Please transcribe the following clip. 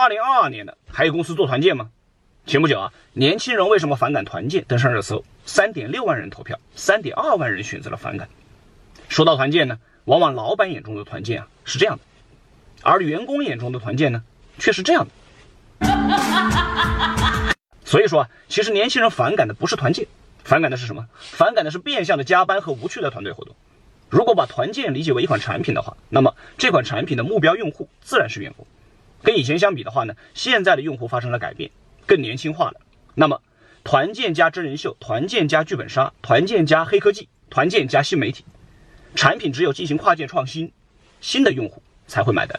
二零二二年了，还有公司做团建吗？前不久啊，年轻人为什么反感团建登上热搜，三点六万人投票，三点二万人选择了反感。说到团建呢，往往老板眼中的团建啊是这样的，而员工眼中的团建呢却是这样的。所以说啊，其实年轻人反感的不是团建，反感的是什么？反感的是变相的加班和无趣的团队活动。如果把团建理解为一款产品的话，那么这款产品的目标用户自然是员工。跟以前相比的话呢，现在的用户发生了改变。更年轻化了。那么，团建加真人秀，团建加剧本杀，团建加黑科技，团建加新媒体，产品只有进行跨界创新，新的用户才会买单。